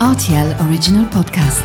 RTL Original Podcast.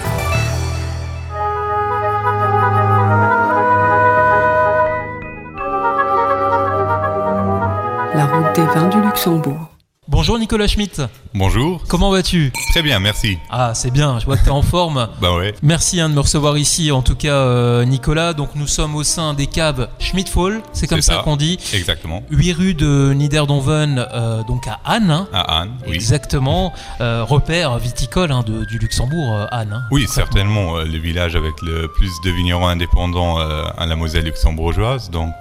La route des vins du Luxembourg. Bonjour Nicolas Schmitt. Bonjour. Comment vas-tu? Très bien, merci. Ah, c'est bien, je vois que tu es en forme. bah ouais. Merci hein, de me recevoir ici, en tout cas euh, Nicolas. Donc nous sommes au sein des caves Schmidt-Fall, c'est comme ça, qu'on dit. Exactement. 8 rue de Niederdonven, euh, donc à Anne. Hein. À Anne, oui. Exactement. Euh, repère viticole hein, de, du Luxembourg, Anne. Oui, certainement. le village avec le plus de vignerons indépendants à la Moselle luxembourgeoise, donc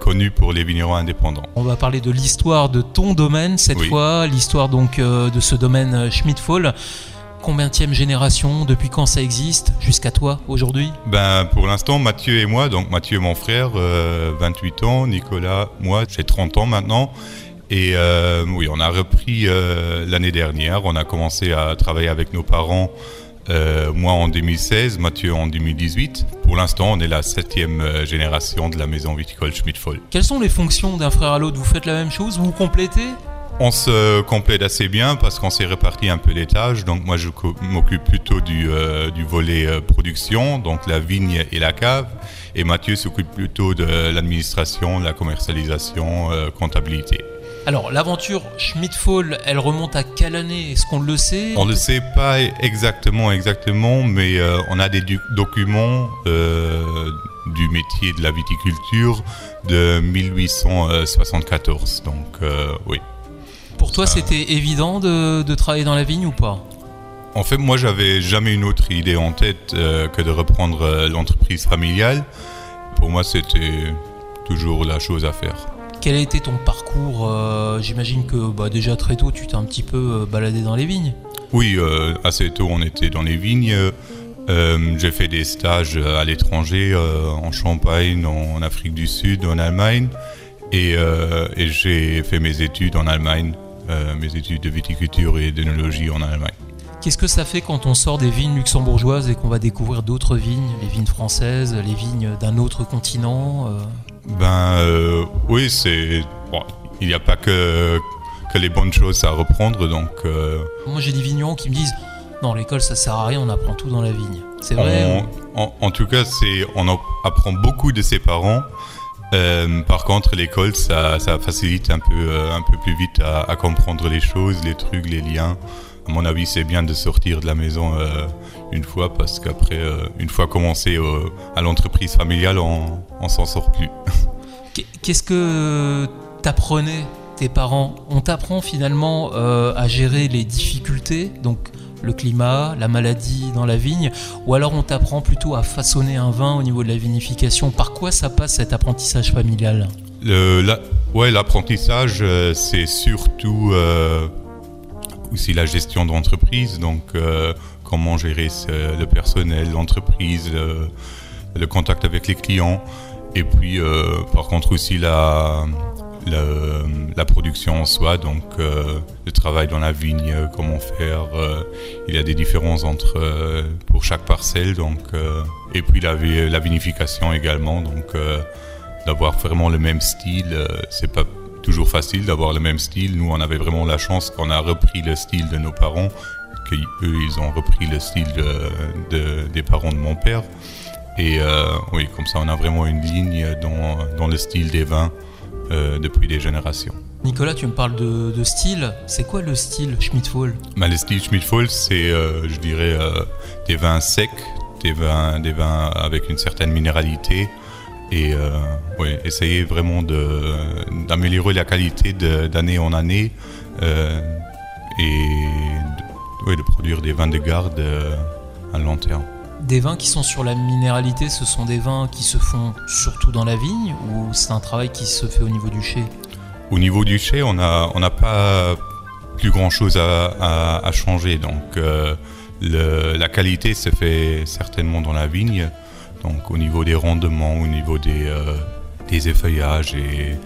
connu pour les vignerons indépendants. On va parler de l'histoire de ton domaine cette fois, l'histoire donc de ce domaine Schmidt-Fall. Combienième génération Depuis quand ça existe Jusqu'à toi aujourd'hui? Ben pour l'instant Mathieu et moi, donc Mathieu mon frère, 28 ans, Nicolas, moi j'ai 30 ans maintenant. Et euh, oui, on a repris euh, l'année dernière. On a commencé à travailler avec nos parents, euh, moi en 2016, Mathieu en 2018. Pour l'instant, on est la septième génération de la maison viticole Schmidt-Fall. Quelles sont les fonctions d'un frère à l'autre? Vous faites la même chose? Vous complétez? On se complète assez bien parce qu'on s'est réparti un peu les tâches. Donc moi je m'occupe plutôt du, euh, du volet euh, production, donc la vigne et la cave. Et Mathieu s'occupe plutôt de l'administration, la commercialisation, euh, comptabilité. Alors l'aventure Schmidt-Fall, elle remonte à quelle année? Est-ce qu'on le sait? On ne le sait pas exactement, exactement, mais on a des documents du métier de la viticulture de 1874. Donc oui. Pour toi, c'était évident de, travailler dans la vigne ou pas? En fait, moi, j'avais jamais une autre idée en tête euh, que de reprendre euh, l'entreprise familiale. Pour moi, c'était toujours la chose à faire. Quel a été ton parcours euh, J'imagine que bah, déjà très tôt, tu t'es un petit peu baladé dans les vignes. Oui, assez tôt, on était dans les vignes. j'ai fait des stages à l'étranger, en Champagne, en, Afrique du Sud, en Allemagne. et j'ai fait mes études en Allemagne euh, mes études de viticulture et d'œnologie en Allemagne. Qu'est-ce que ça fait quand on sort des vignes luxembourgeoises et qu'on va découvrir d'autres vignes, les vignes françaises, les vignes d'un autre continent euh Ben euh, oui, c'est il n'y a pas que que les bonnes choses à reprendre, donc. Moi, j'ai des vignerons qui me disent non, l'école ça sert à rien, on apprend tout dans la vigne. C'est vrai. en, tout cas, c'est on apprend beaucoup de ses parents. Euh, par contre, l'école, ça, facilite un peu, euh, un peu plus vite à, comprendre les choses, les trucs, les liens. À mon avis, c'est bien de sortir de la maison euh, une fois parce qu'après, une fois commencé à l'entreprise familiale, on, s'en sort plus. Qu'est-ce que t'apprenais? Tes parents On t'apprend finalement à gérer les difficultés, donc le climat, la maladie dans la vigne, ou alors on t'apprend plutôt à façonner un vin au niveau de la vinification. Par quoi ça passe cet apprentissage familial Ouais, l'apprentissage, euh, c'est surtout euh, aussi la gestion d'entreprise, donc euh, comment gérer le personnel, l'entreprise, le contact avec les clients, et puis par contre aussi la la production en soi, donc euh, le travail dans la vigne, comment faire. Euh, il y a des différences entre euh, pour chaque parcelle, donc et puis la, vinification également, donc d'avoir vraiment le même style, c'est pas toujours facile d'avoir le même style. Nous, on avait vraiment la chance qu'on a repris le style de nos parents, qu'eux, ils ont repris le style de, des parents de mon père. Et oui, comme ça, on a vraiment une ligne dans, dans le style des vins. Euh, depuis des générations. Nicolas, tu me parles de, style. C'est quoi le style Schmidt-Fall bah, Le style Schmidt-Fall, c'est, euh, je dirais, euh, des vins secs, des vins, des vins avec une certaine minéralité. Et ouais, essayer vraiment d'améliorer la qualité d'année en année et de, de produire des vins de garde à long terme des vins qui sont sur la minéralité, ce sont des vins qui se font surtout dans la vigne ou c'est un travail qui se fait au niveau du chai? Au niveau du chai, on n'a pas plus grand chose à, changer. Donc euh, la qualité se fait certainement dans la vigne. Donc au niveau des rendements, au niveau des, euh, des effeuillages et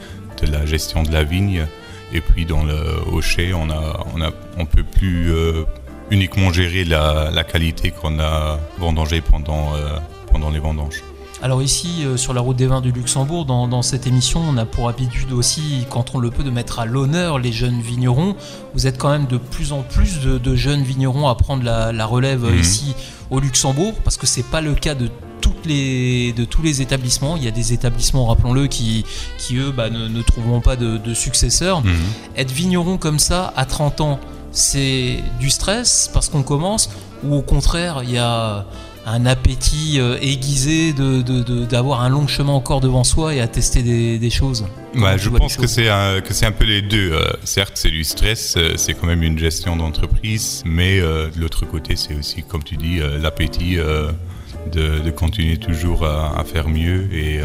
de la gestion de la vigne. Et puis dans le chai, on a, on a, peut plus euh, uniquement gérer la, qualité qu'on a vendangée pendant, euh, pendant les vendanges. Alors ici, euh, sur la route des vins du Luxembourg, dans, cette émission, on a pour habitude aussi, quand on le peut, de mettre à l'honneur les jeunes vignerons. Vous êtes quand même de plus en plus de, jeunes vignerons à prendre la, relève mhm. ici au Luxembourg, parce que c'est pas le cas de toutes les, de tous les établissements. Il y a des établissements, rappelons-le, qui, qui eux bah, ne, trouveront pas de, successeurs. Mhm. Être vigneron comme ça à 30 ans, c'est du stress parce qu'on commence, ou au contraire, il y a un appétit euh, aiguisé d'avoir un long chemin encore devant soi et à tester des, choses Je pense que c'est un, un peu les deux. Euh, certes, c'est du stress, euh, c'est quand même une gestion d'entreprise, mais de l'autre côté, c'est aussi, comme tu dis, l'appétit de, continuer toujours à, faire mieux et,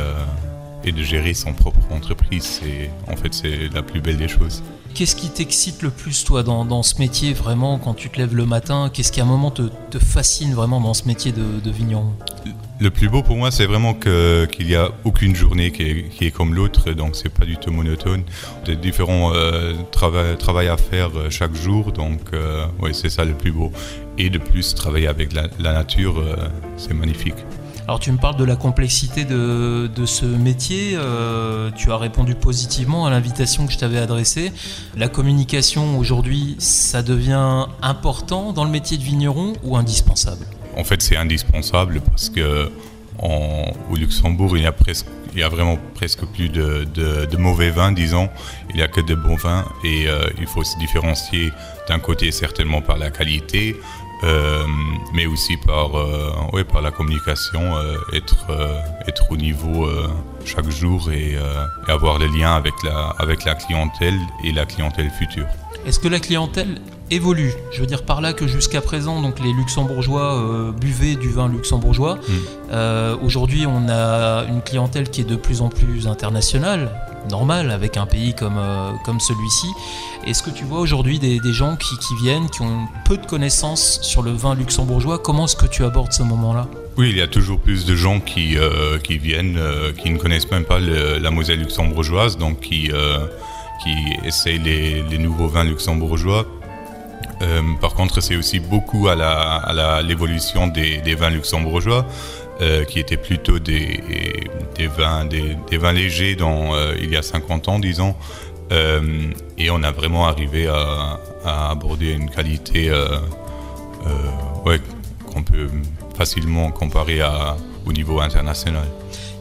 et de gérer son propre entreprise. En fait, c'est la plus belle des choses. Qu'est-ce qui t'excite le plus, toi, dans, ce métier, vraiment, quand tu te lèves le matin? Qu'est-ce qui, à un moment, te, fascine vraiment dans ce métier de, vigneron? Le plus beau pour moi, c'est vraiment qu'il n'y a aucune journée qui est, comme l'autre, donc c'est pas du tout monotone. Des différents euh, travaux à faire euh, chaque jour, donc euh, oui, c'est ça le plus beau. Et de plus, travailler avec la, nature, euh, c'est magnifique. Alors tu me parles de la complexité de, ce métier, euh, tu as répondu positivement à l'invitation que je t'avais adressée. La communication aujourd'hui, ça devient important dans le métier de vigneron ou indispensable? En fait c'est indispensable parce que au Luxembourg il y, a presque, il a vraiment presque plus de, mauvais vins, disons. Il n'y a que de bons vins et euh, il faut se différencier d'un côté certainement par la qualité, mais aussi par, euh, ouais, par la communication, euh, être, être au niveau chaque jour et, et, avoir le lien avec la, avec la clientèle et la clientèle future. Est-ce que la clientèle évolue? Je veux dire par là que jusqu'à présent, donc les Luxembourgeois buvaient du vin luxembourgeois. Hmm. Aujourd'hui, on a une clientèle qui est de plus en plus internationale normal avec un pays comme, euh, comme celui-ci. Est-ce que tu vois aujourd'hui des, gens qui, viennent, qui ont peu de connaissances sur le vin luxembourgeois? Comment est-ce que tu abordes ce moment-là? Oui, il y a toujours plus de gens qui, euh, qui viennent, euh, qui ne connaissent même pas la Moselle luxembourgeoise, donc qui, qui essayent les, nouveaux vins luxembourgeois. par contre, c'est aussi beaucoup à l'évolution des, des, vins luxembourgeois. Euh, qui étaient plutôt des, des vins, des, vins légers dans, euh, il y a 50 ans, disons. Euh, et on a vraiment arrivé à, aborder une qualité ouais, qu'on peut facilement comparer à, au niveau international.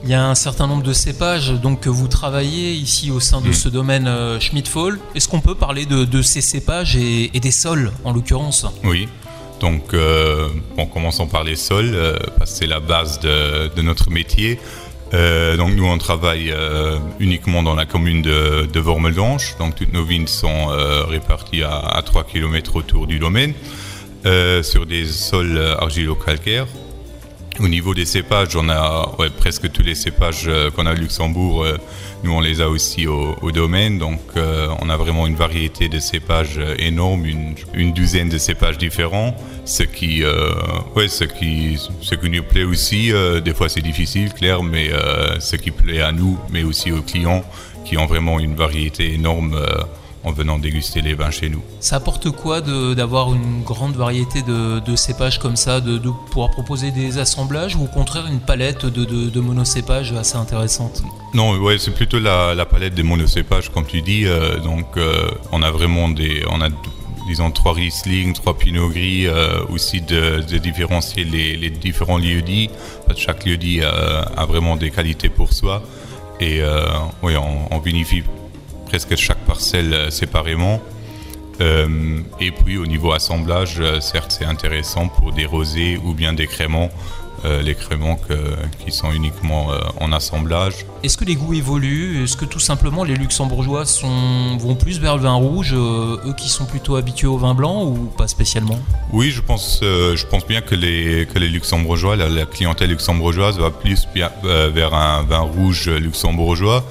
Il y a un certain nombre de cépages donc, que vous travaillez ici au sein de hmm. ce domaine Schmidt-Fall. Est-ce qu'on peut parler de, ces cépages et, et, des sols en l'occurrence? Oui, donc, euh, bon, commençons par les sols, euh, parce que c'est la base de, notre métier. Euh, donc, nous, on travaille uniquement dans la commune de, de Wormeldange. Donc, toutes nos vignes sont réparties à, 3 km autour du domaine, sur des sols argilo-calcaires. Au niveau des cépages, on a presque tous les cépages qu'on a à Luxembourg. nous, on les a aussi au, domaine. Donc, on a vraiment une variété de cépages énorme, une, une douzaine de cépages différents ce qui, euh, ouais, ce qui, ce qui nous plaît aussi. Euh, des fois, c'est difficile, clair, mais euh, ce qui plaît à nous, mais aussi aux clients qui ont vraiment une variété énorme en venant déguster les vins chez nous. Ça apporte quoi d'avoir une grande variété de, cépages comme ça, de, pouvoir proposer des assemblages ou au contraire une palette de, de monocépages assez intéressante? Non, ouais, c'est plutôt la, la, palette des monocépages, comme tu dis. donc, on a vraiment des, on a disons trois Riesling, trois Pinot Gris, euh, aussi de, différencier les, différents lieux-dits. Chaque lieu-dit euh, a vraiment des qualités pour soi. Et euh, oui, on, vinifie presque chaque parcelle séparément. et puis au niveau assemblage, certes c'est intéressant pour des rosés ou bien des créments. Euh, les créments qui sont uniquement euh, en assemblage. Est-ce que les goûts évoluent? Est-ce que tout simplement les luxembourgeois sont, vont plus vers le vin rouge, euh, eux qui sont plutôt habitués au vin blanc ou pas spécialement? Oui, je pense, je pense bien que les, que les luxembourgeois, la, clientèle luxembourgeoise va plus vers un vin rouge luxembourgeois.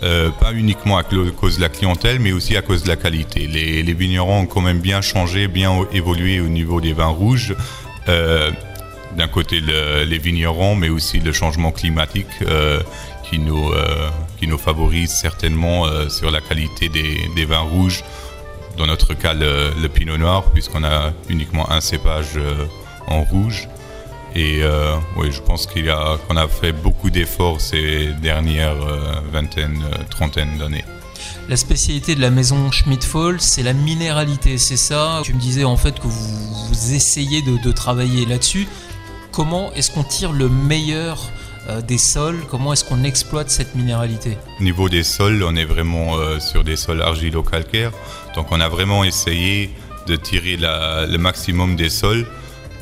Pas uniquement à cause de la clientèle, mais aussi à cause de la qualité. Les, vignerons ont quand même bien changé, bien évolué au niveau des vins rouges d'un côté les vignerons, mais aussi le changement climatique euh, qui, nous, euh, qui nous favorise certainement euh, sur la qualité des, vins rouges. Dans notre cas, le, pinot noir, puisqu'on a uniquement un cépage en rouge. Et oui, je pense a, qu'on a fait beaucoup d'efforts ces dernières vingtaines, trentaines d'années. La spécialité de la maison Schmidt-Fall, c'est la minéralité, c'est ça? Tu me disais en fait que vous, essayez de, travailler là-dessus. Comment est-ce qu'on tire le meilleur euh, des sols? Comment est-ce qu'on exploite cette minéralité? Au niveau des sols, on est vraiment euh, sur des sols argilo-calcaires. Donc on a vraiment essayé de tirer le maximum des sols.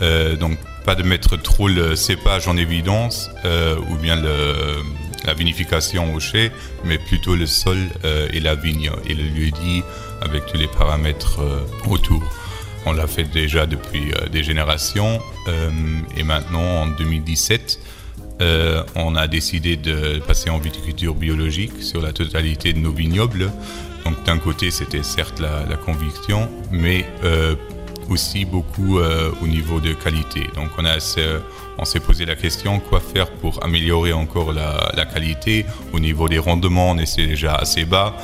Euh, donc pas de mettre trop le cépage en évidence ou bien la vinification au chai, mais plutôt le sol euh, et la vigne et le lieu dit avec tous les paramètres euh, autour. On l'a fait déjà depuis euh, des générations et maintenant en 2017, on a décidé de passer en viticulture biologique sur la totalité de nos vignobles. Donc d'un côté, c'était certes la, conviction, mais aussi beaucoup euh, au niveau de qualité. Donc on, a, on s'est posé la question quoi faire pour améliorer encore la, la qualité. Au niveau des rendements, on était déjà assez bas.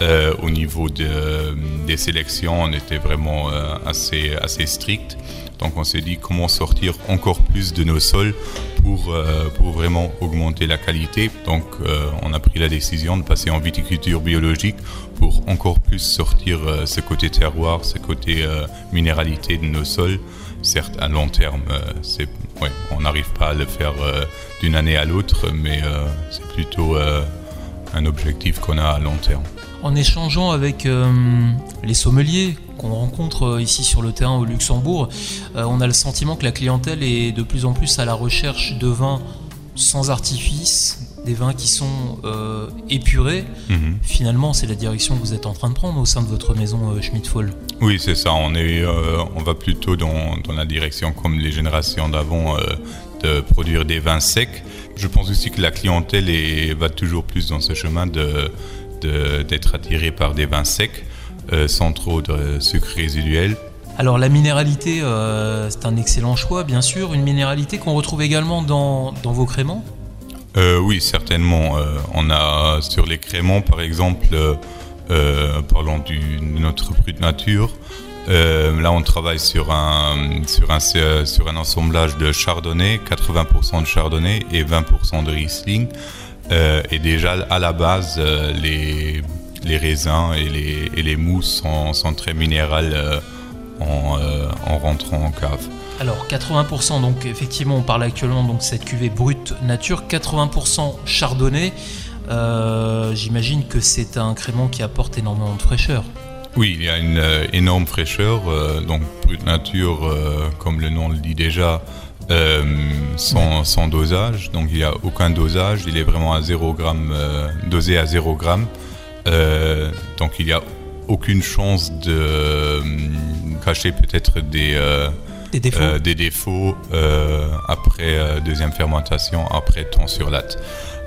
Euh, au niveau de, des sélections, on était vraiment euh, assez, strict. Donc on s'est dit comment sortir encore plus de nos sols pour, euh, vraiment augmenter la qualité. Donc on a pris la décision de passer en viticulture biologique pour encore plus sortir ce côté terroir, ce côté minéralité de nos sols. Certes, à long terme, on n'arrive pas à le faire d'une année à l'autre, mais c'est plutôt un objectif qu'on a à long terme. En échangeant avec les sommeliers qu'on rencontre euh, ici sur le terrain au Luxembourg, euh, on a le sentiment que la clientèle est de plus en plus à la recherche de vins sans artifice, des vins qui sont euh, épurés. Mhm. Finalement, c'est la direction que vous êtes en train de prendre au sein de votre maison euh, Schmidt-Fall. Oui, c'est ça. On, est, on va plutôt dans, la direction, comme les générations d'avant, de produire des vins secs. Je pense aussi que la clientèle est, va toujours plus dans ce chemin de, d'être attirée par des vins secs. Euh, sans trop de sucre résiduel. Alors la minéralité, euh, c'est un excellent choix, bien sûr. Une minéralité qu'on retrouve également dans, dans vos créments? Euh, Oui, certainement. on a sur les créments, par exemple, parlons de notre brut nature. là, on travaille sur un, sur, un, sur un assemblage de chardonnay, 80% de chardonnay et 20% de riesling. Et déjà, à la base, les les raisins et les, et les mousses sont, très minérales euh, euh, en, rentrant en cave. Alors 80%, donc effectivement on parle actuellement donc cette cuvée brute nature, 80% chardonnay. Euh, j'imagine que c'est un crément qui apporte énormément de fraîcheur. Oui, il y a une énorme fraîcheur. donc brute nature, comme le nom le dit déjà, sans, sans, dosage. Donc il n'y a aucun dosage. Il est vraiment à 0 g, dosé à 0 g. Euh, donc il n'y a aucune chance de euh, cacher peut-être des, euh, des défauts, après deuxième fermentation, après temps sur latte.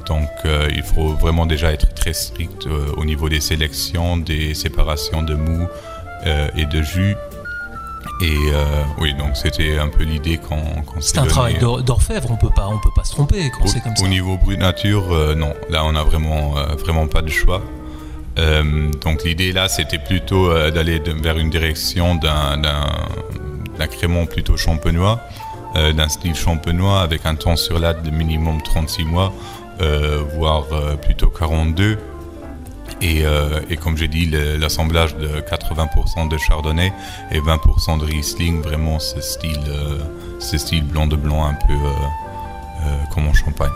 Donc il faut vraiment déjà être très strict au niveau des sélections, des séparations de mou et de jus. Et oui, donc c'était un peu l'idée quand, quand c'est un travail d'orfèvre, on peut pas, on peut pas se tromper quand c'est comme ça. Au niveau brut nature, non, là on a vraiment, vraiment pas de choix. Euh, donc l'idée là, c'était plutôt euh, d'aller vers une direction d'un crémant plutôt champenois, euh, d'un style champenois avec un temps sur latte de minimum 36 mois, voire plutôt 42. Et, et comme j'ai dit, l'assemblage de 80% de chardonnay et 20% de riesling, vraiment ce style, ce style blanc de blanc un peu comme en champagne.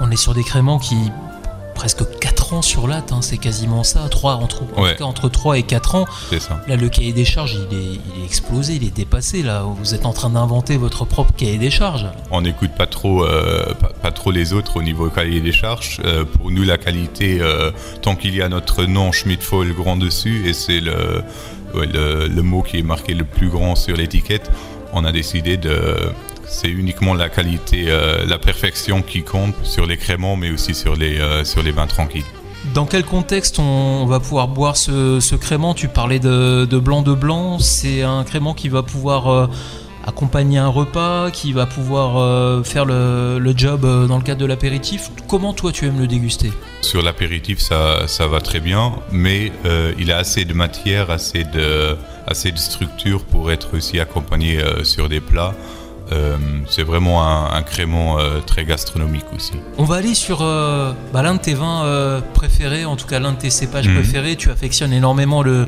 On est sur des créments qui presque 4 ans sur latte, hein, c'est quasiment ça, 3, entre, entre 3 et 4 ans. Ça. Là, le cahier des charges, il est, il est, explosé, il est dépassé. Là, vous êtes en train d'inventer votre propre cahier des charges. On n'écoute pas trop, euh, pas, trop les autres au niveau cahier des charges. Euh, pour nous, la qualité, euh, tant qu'il y a notre nom Schmidt-Foll grand dessus, et c'est le, le, le mot qui est marqué le plus grand sur l'étiquette, on a décidé de c'est uniquement la qualité, euh, la perfection qui compte sur les créments, mais aussi sur les, euh, sur les vins tranquilles. Dans quel contexte on va pouvoir boire ce, crément? Tu parlais de, blanc de blanc. C'est un crément qui va pouvoir euh, accompagner un repas, qui va pouvoir faire le, job dans le cadre de l'apéritif? Comment toi tu aimes le déguster? Sur l'apéritif, ça, ça, va très bien, mais il a assez de matière, assez de, assez de structure pour être aussi accompagné sur des plats. Euh, c'est vraiment un, un crément euh, très gastronomique aussi. On va aller sur euh, bah, l'un de tes vins préférés, en tout cas l'un de tes cépages Mhm. préférés. Tu affectionnes énormément le,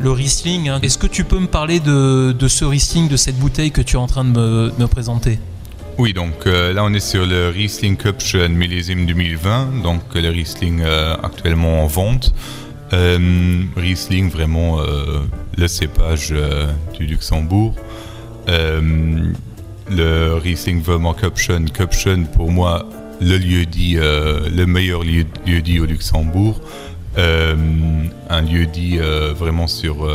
le Riesling. hein. Est-ce que tu peux me parler de, de ce Riesling, de cette bouteille que tu es en train de me, de me présenter? Oui, donc là on est sur le Riesling Cupchen millésime 2020, donc le Riesling actuellement en vente. Riesling, vraiment le cépage du Luxembourg. Le Riesling Vermont Cupchen, Cupchen pour moi le lieu dit, euh, le meilleur lieu, lieu dit au Luxembourg. Euh, un lieu dit euh, vraiment sur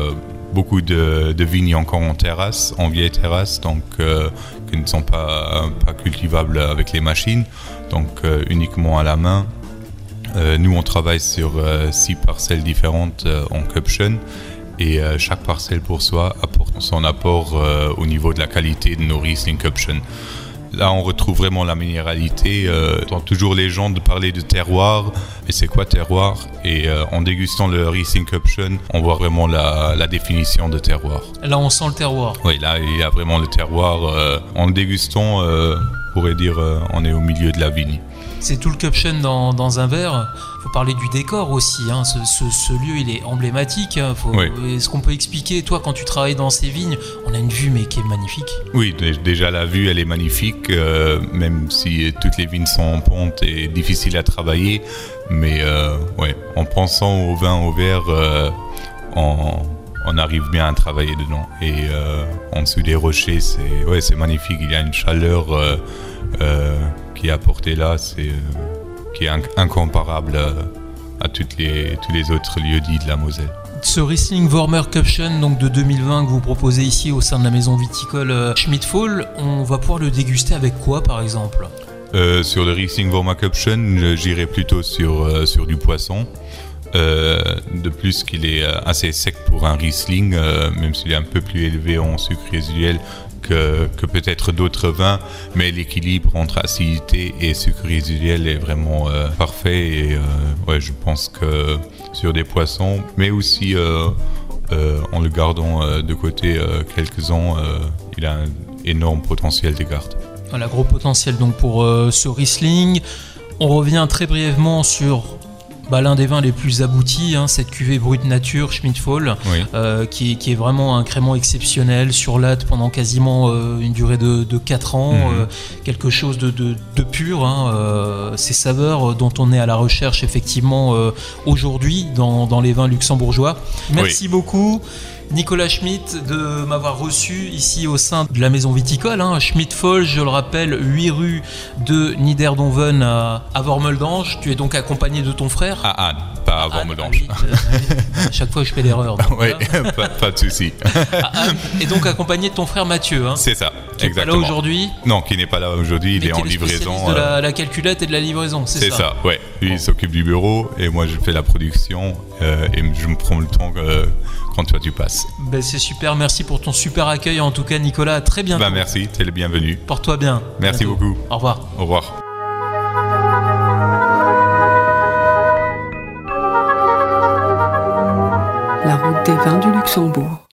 beaucoup de, de vignes encore en terrasse, en vieille terrasse, donc qui ne sont pas, pas cultivables avec les machines, donc uniquement à la main. Nous, on travaille sur six parcelles différentes en Cupchen et chaque parcelle pour soi apporte son apport euh, au niveau de la qualité de nos Riesling Cupchen. Là, on retrouve vraiment la minéralité. Euh, toujours les gens de parler de terroir. Et c'est quoi terroir? Et euh, en dégustant le Riesling Cupchen, on voit vraiment la, la définition de terroir. Là, on sent le terroir. Oui, là, il y a vraiment le terroir. en le dégustant, on pourrait dire on est au milieu de la vigne. C'est tout le Cupchen dans, dans un verre. faut parler du décor aussi. hein. Ce, ce- ce lieu, il est emblématique. hein. Faut- Oui. Est-ce qu'on peut expliquer, toi, quand tu travailles dans ces vignes, on a une vue, mais qui est magnifique. Oui, dé- déjà la vue, elle est magnifique, euh, même si toutes les vignes sont en pente et difficiles à travailler. Mais euh, ouais, en pensant au vin au verre, euh, on, on arrive bien à travailler dedans. Et en dessous des rochers, c'est ouais, c'est magnifique. Il y a une chaleur euh, qui est apportée là, c'est euh, qui est inc- incomparable euh, à toutes les, tous les autres lieux dits de la Moselle. Ce Riesling Vormer Cupchen donc de 2020 que vous proposez ici au sein de la maison viticole euh, Schmidtfall, on va pouvoir le déguster avec quoi par exemple? Euh, sur le Riesling Vorma Cupchen, je- j'irai plutôt sur, euh, sur du poisson. Euh, de plus qu'il est assez sec pour un Riesling, même s'il est un peu plus élevé en sucre résiduel que, peut-être d'autres vins, mais l'équilibre entre acidité et sucre résiduel est vraiment euh, parfait et euh, ouais, je pense que sur des poissons, mais aussi euh, en le gardant de côté quelques ans, il a un énorme potentiel de garde. Voilà, gros potentiel donc pour ce Riesling. On revient très brièvement sur bah, l'un des vins les plus aboutis, hein, cette cuvée brute nature Schmidtfall, Oui. euh, qui, est- qui est vraiment un crément exceptionnel sur latte pendant quasiment euh, une durée de, de 4 ans, Mhm. euh, quelque chose de, de- de pur. hein, ces saveurs dont on est à la recherche effectivement aujourd'hui dans, dans les vins luxembourgeois. Merci beaucoup. Nicolas Schmitt de m'avoir reçu ici au sein de la maison viticole. Hein. Schmidt-Foll, je le rappelle, 8 rue de Niederdonven à, à Wormeldange. Tu es donc accompagné de ton frère. À Anne, pas à Anne, Vormedange. ah oui, euh, à chaque fois je fais l'erreur. Oui, pas, pas de souci. Et donc accompagné de ton frère Mathieu. Hein, C'est ça, qui est pas là aujourd'hui. non, qui n'est pas là aujourd'hui, il est en livraison. de euh, la, la calculette et de la livraison, c'est C'est ça. ça, ouais. Lui, il s'occupe du bureau et moi, je fais la production euh, et je me prends le temps euh, quand toi tu passes. Ben, c'est super, merci pour ton super accueil. En tout cas, Nicolas, à très bientôt. Bah, merci, t'es le bienvenu. Porte-toi bien. Merci Bientôt. beaucoup. Au revoir. Au revoir. La route des vins du Luxembourg.